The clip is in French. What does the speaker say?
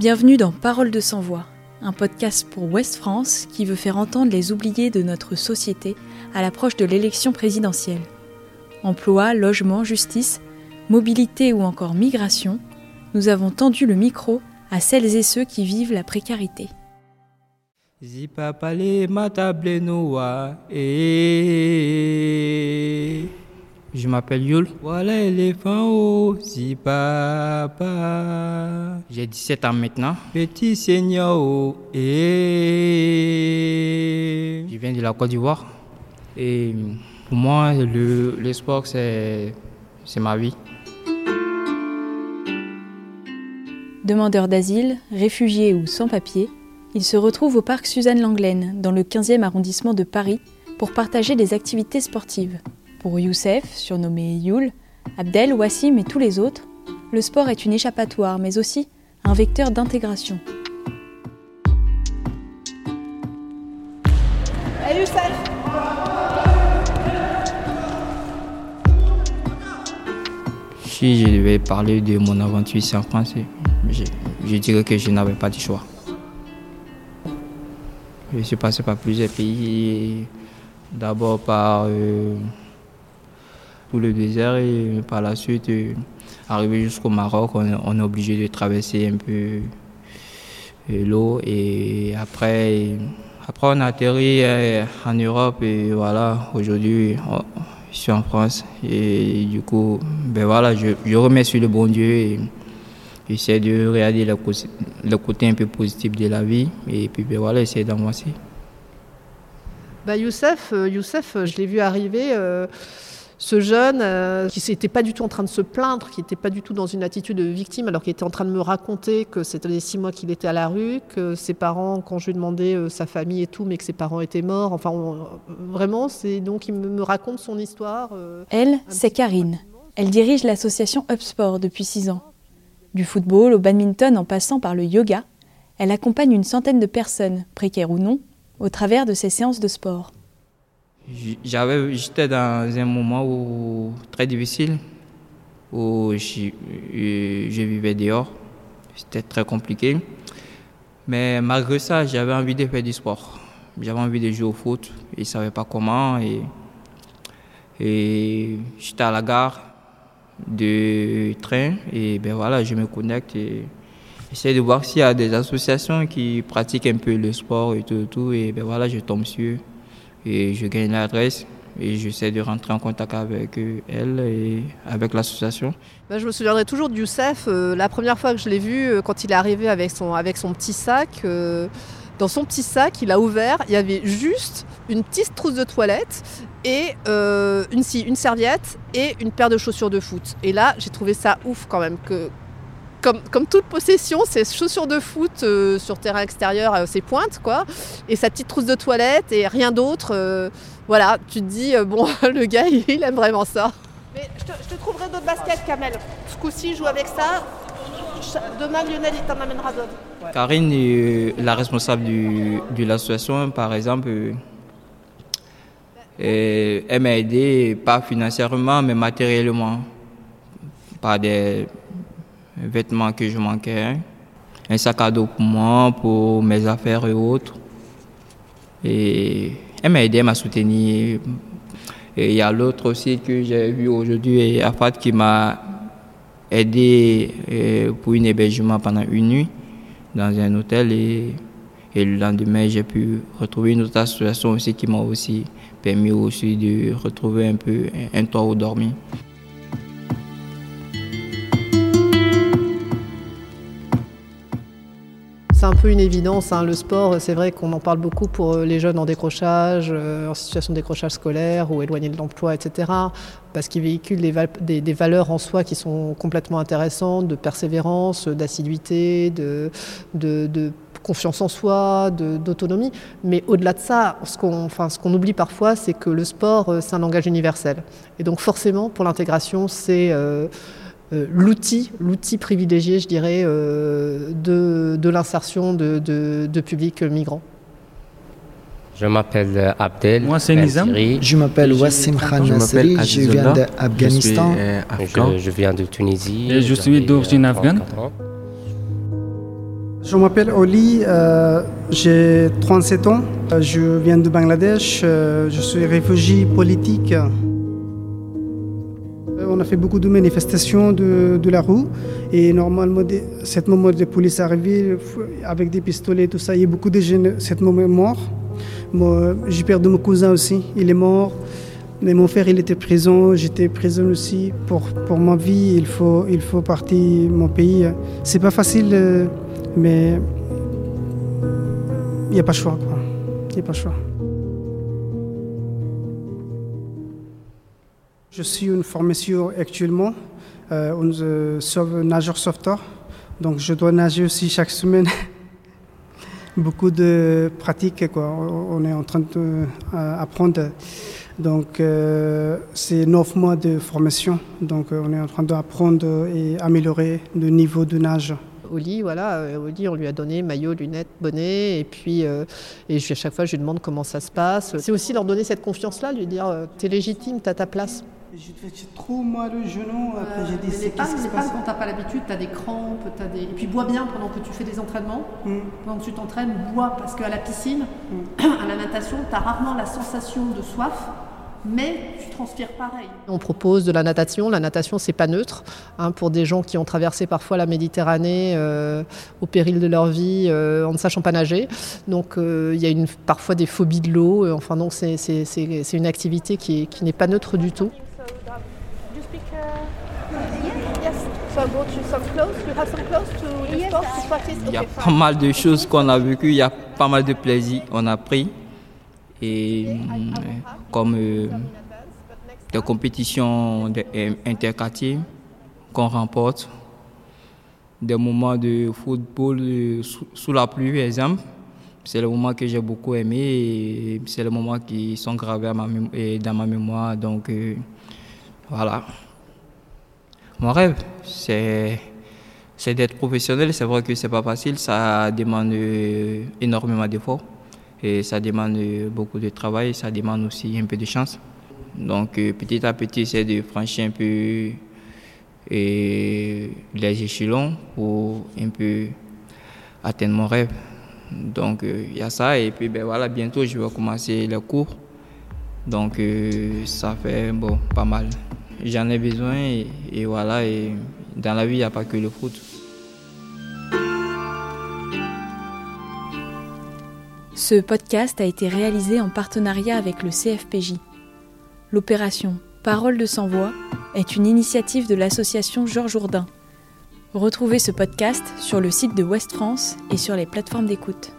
Bienvenue dans Parole de sans voix, un podcast pour Ouest France qui veut faire entendre les oubliés de notre société à l'approche de l'élection présidentielle. Emploi, logement, justice, mobilité ou encore migration, nous avons tendu le micro à celles et ceux qui vivent la précarité. Je m'appelle Yul. Voilà l'éléphant oh, si papa. J'ai 17 ans maintenant. Petit seigneur oh, et. Je viens de la Côte d'Ivoire. Et pour moi, le, le sport, c'est, c'est ma vie. Demandeur d'asile, réfugié ou sans papier, il se retrouve au parc Suzanne Langlaine, dans le 15e arrondissement de Paris, pour partager des activités sportives. Pour Youssef, surnommé Youl, Abdel, Wassim et tous les autres, le sport est une échappatoire, mais aussi un vecteur d'intégration. Hey Youssef Si je devais parler de mon aventure ici en France, je, je dirais que je n'avais pas de choix. Je suis passé par plusieurs pays, d'abord par euh, le désert et par la suite, euh, arrivé jusqu'au Maroc, on, est obligé de traverser un peu euh, l'eau et après, après on a atterri euh, en Europe et voilà, aujourd'hui on- je suis en France et du coup, ben voilà, je, je remercie le bon Dieu et j'essaie de regarder le, côté- un peu positif de la vie et puis ben voilà, essayer d'avancer. Bah Youssef, euh, Youssef, euh, je l'ai vu arriver, euh, ce jeune euh, qui n'était pas du tout en train de se plaindre, qui n'était pas du tout dans une attitude de victime, alors qu'il était en train de me raconter que c'était les six mois qu'il était à la rue, que ses parents, quand je lui demandais euh, sa famille et tout, mais que ses parents étaient morts. Enfin, on- vraiment, c'est donc il me, raconte son histoire. euh, Elle, c'est Karine. Elle dirige l'association Upsport depuis 6 ans. Du football au badminton en passant par le yoga, elle accompagne une centaine de personnes, précaires ou non, au travers de ses séances de sport. J'avais, j'étais dans un moment où, très difficile où je, je vivais dehors. C'était très compliqué. Mais malgré ça, j'avais envie de faire du sport. J'avais envie de jouer au foot et je ne savais pas comment. Et, et j'étais à la gare de train et ben voilà, je me connecte et j'essaie de voir s'il y a des associations qui pratiquent un peu le sport et tout, tout et ben voilà, je tombe sur et je gagne l'adresse et j'essaie de rentrer en contact avec euh, elle et avec l'association. Bah, je me souviendrai toujours de Youssef. euh, la première fois que je l'ai vu, euh, quand il est arrivé avec son, avec son petit sac, euh, dans son petit sac, il a ouvert, il y avait juste une petite trousse de toilette et une, une serviette et une paire de chaussures de foot. Et là, j'ai trouvé ça ouf quand même. Que, comme, comme toute possession, ces chaussures de foot euh, sur terrain extérieur, euh, ses pointes, quoi, et sa petite trousse de toilette et rien d'autre. euh, voilà, tu te dis, euh, bon, le gars, il aime vraiment ça. Mais je te, je te trouverai d'autres baskets, Kamel. Ce coup-ci, joue avec ça. Demain, Lionel, il t'en amènera d'autres. Karine, euh, la responsable du- de l'association, par exemple, euh, euh, elle m'a aidé, pas financièrement, mais matériellement, par des vêtements que je manquais, un sac à dos pour moi, pour mes affaires et autres. Et elle m'a aidé, elle m'a soutenu. Et il y a l'autre aussi que j'ai vu aujourd'hui, Afat, qui m'a aidé euh, pour un hébergement pendant une nuit dans un hôtel et, le lendemain j'ai pu retrouver une autre association aussi qui m'a aussi permis aussi de retrouver un peu un toit où dormir. C'est un peu une évidence, hein, le sport, c'est vrai qu'on en parle beaucoup pour euh, les jeunes en décrochage, euh, en situation de décrochage scolaire ou éloignés de l'emploi, etc. Parce qu'il véhicule des, val- des- des valeurs en soi qui sont complètement intéressantes, de persévérance, d'assiduité, de, confiance en soi, d'autonomie. Mais au-delà de ça, ce qu'on oublie parfois, c'est que le sport, euh, c'est un langage universel. Et donc forcément, pour l'intégration, c'est... l'outil, l'outil privilégié, je dirais, euh, de, de l'insertion de, de, de publics migrants. Je m'appelle Abdel. Moi, c'est Nizam. Je m'appelle Wassim 30 ans. Khan m'appelle je viens d'Afghanistan. Je euh. Je, je viens de Tunisie. Et je suis d'origine euh, afghane. 34 ans. Je m'appelle Oli, euh, j'ai 37 ans, je viens de Bangladesh, euh, je suis réfugié politique. On a fait beaucoup de manifestations de, la rue et normalement, ce moment de police arrivée avec des pistolets, tout ça, il y a beaucoup de jeunes, cette moment mort. j'ai perdu mon cousin aussi, il est mort. Mais mon frère, il était présent, j'étais présent aussi. Pour, pour ma vie, il faut, il faut partir mon pays. C'est pas facile, euh, mais il n'y a pas de choix. Il n'y a pas de choix. Je suis une formation actuellement, euh, euh nageur sauveteur. Donc je dois nager aussi chaque semaine. Beaucoup de pratiques, quoi. On est en train d'apprendre. Euh, donc euh, c'est neuf mois de formation. Donc on est en train d'apprendre et améliorer le niveau de nage. Oli, voilà, Oli, on lui a donné maillot, lunettes, bonnet, et puis et à chaque fois je lui demande comment ça se passe. C'est aussi leur donner cette confiance-là, lui dire t'es légitime, t'as ta place. J'ai trop mal le genou, après j'ai dit les pannes, les pannes quand t'as pas l'habitude, t'as des crampes, as des... et puis bois bien pendant que tu fais des entraînements. Mm. Pendant que tu t'entraînes, bois, parce qu'à la piscine, mm. à la natation, tu as rarement la sensation de soif mais tu transpires pareil. On propose de la natation. La natation, c'est pas neutre. Hein, pour des gens qui ont traversé parfois la Méditerranée euh, au péril de leur vie euh, en ne sachant pas nager. Donc euh, il y a une, parfois des phobies de l'eau. Enfin, donc c'est une activité qui, qui n'est pas neutre du tout. Il y a pas mal de choses qu'on a vécues, il y a pas mal de plaisir qu'on a pris et comme euh, des compétitions euh, interquartiers qu'on remporte, des moments de football euh, sous, la pluie, par exemple. C'est le moment que j'ai beaucoup aimé et c'est le moment qui sont gravés dans ma mémoire. Donc voilà. Mon rêve, c'est d'être professionnel. C'est vrai que c'est pas facile, ça demande énormément d'efforts. Et ça demande beaucoup de travail, ça demande aussi un peu de chance. Donc euh, petit à petit, c'est de franchir un peu et les échelons pour un peu atteindre mon rêve. Donc euh, il y a ça et puis ben voilà, bientôt je vais commencer les cours. Donc euh, ça fait bon pas mal. J'en ai besoin et, voilà dans la vie il n'y a pas que le foot. Ce podcast a été réalisé en partenariat avec le CFPJ. L'opération Parole de sans-voix est une initiative de l'association Georges Jourdain. Retrouvez ce podcast sur le site de Ouest France et sur les plateformes d'écoute.